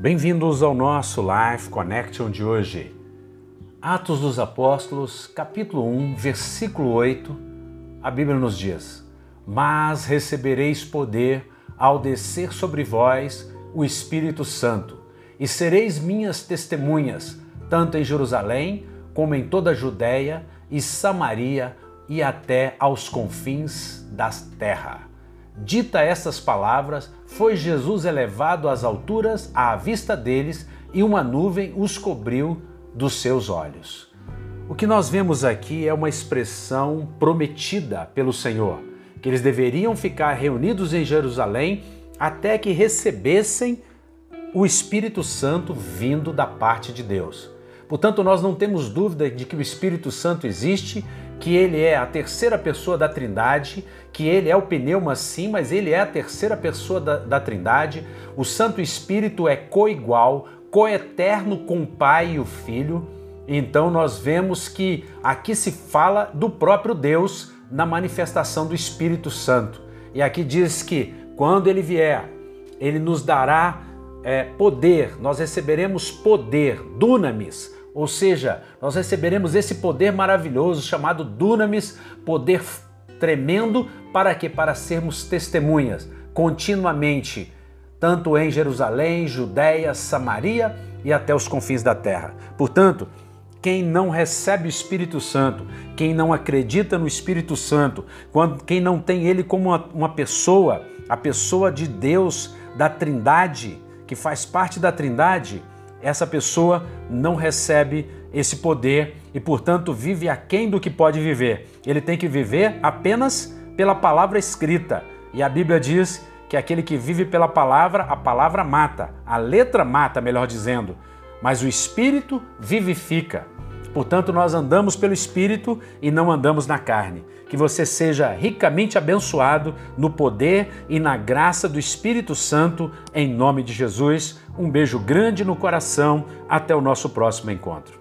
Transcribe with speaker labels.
Speaker 1: Bem-vindos ao nosso Life Connection de hoje. Atos dos Apóstolos, capítulo 1, versículo 8, a Bíblia nos diz: Mas recebereis poder ao descer sobre vós o Espírito Santo, e sereis minhas testemunhas, tanto em Jerusalém como em toda a Judéia e Samaria e até aos confins da terra. Dita estas palavras, foi Jesus elevado às alturas à vista deles e uma nuvem os cobriu dos seus olhos. O que nós vemos aqui é uma expressão prometida pelo Senhor, que eles deveriam ficar reunidos em Jerusalém até que recebessem o Espírito Santo vindo da parte de Deus. Portanto, nós não temos dúvida de que o Espírito Santo existe, que ele é a terceira pessoa da Trindade, que ele é o pneuma sim, mas ele é a terceira pessoa da, da Trindade. O Santo Espírito é coigual, coeterno com o Pai e o Filho. Então nós vemos que aqui se fala do próprio Deus na manifestação do Espírito Santo. E aqui diz que quando ele vier, ele nos dará é, poder, nós receberemos poder, dunamis, ou seja, nós receberemos esse poder maravilhoso chamado dunamis, poder tremendo para que para sermos testemunhas continuamente, tanto em Jerusalém, Judéia, Samaria e até os confins da terra. Portanto, quem não recebe o Espírito Santo, quem não acredita no Espírito Santo, quem não tem ele como uma, uma pessoa, a pessoa de Deus, da Trindade, que faz parte da Trindade, essa pessoa não recebe esse poder e, portanto, vive aquém do que pode viver. Ele tem que viver apenas pela palavra escrita. E a Bíblia diz que aquele que vive pela palavra, a palavra mata, a letra mata, melhor dizendo, mas o espírito vivifica. Portanto, nós andamos pelo Espírito e não andamos na carne. Que você seja ricamente abençoado no poder e na graça do Espírito Santo, em nome de Jesus. Um beijo grande no coração. Até o nosso próximo encontro.